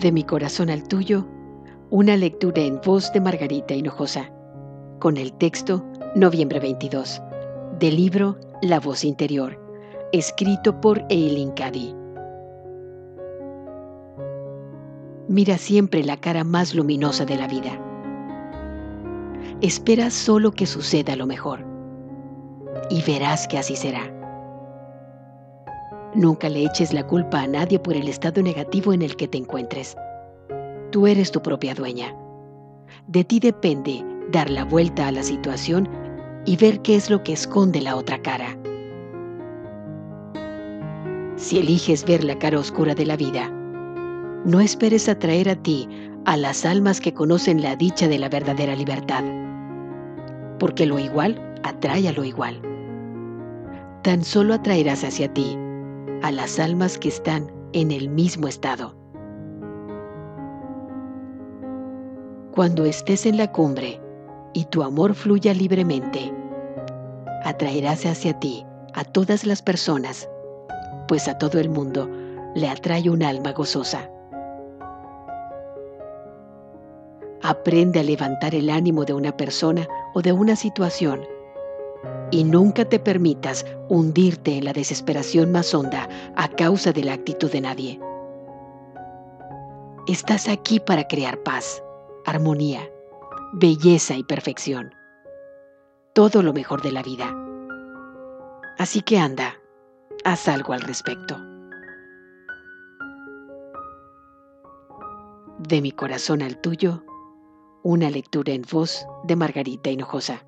De mi corazón al tuyo, una lectura en voz de Margarita Hinojosa, con el texto Noviembre 22, del libro La voz interior, escrito por Eileen Cady. Mira siempre la cara más luminosa de la vida. Espera solo que suceda lo mejor y verás que así será. Nunca le eches la culpa a nadie por el estado negativo en el que te encuentres. Tú eres tu propia dueña. De ti depende dar la vuelta a la situación y ver qué es lo que esconde la otra cara. Si eliges ver la cara oscura de la vida, no esperes atraer a ti a las almas que conocen la dicha de la verdadera libertad, porque lo igual atrae a lo igual. Tan solo atraerás hacia ti a las almas que están en el mismo estado. Cuando estés en la cumbre y tu amor fluya libremente, atraerás hacia ti a todas las personas, pues a todo el mundo le atrae un alma gozosa. Aprende a levantar el ánimo de una persona o de una situación y nunca te permitas hundirte en la desesperación más honda a causa de la actitud de nadie. Estás aquí para crear paz, armonía, belleza y perfección. Todo lo mejor de la vida. Así que anda, haz algo al respecto. De mi corazón al tuyo, una lectura en voz de Margarita Hinojosa.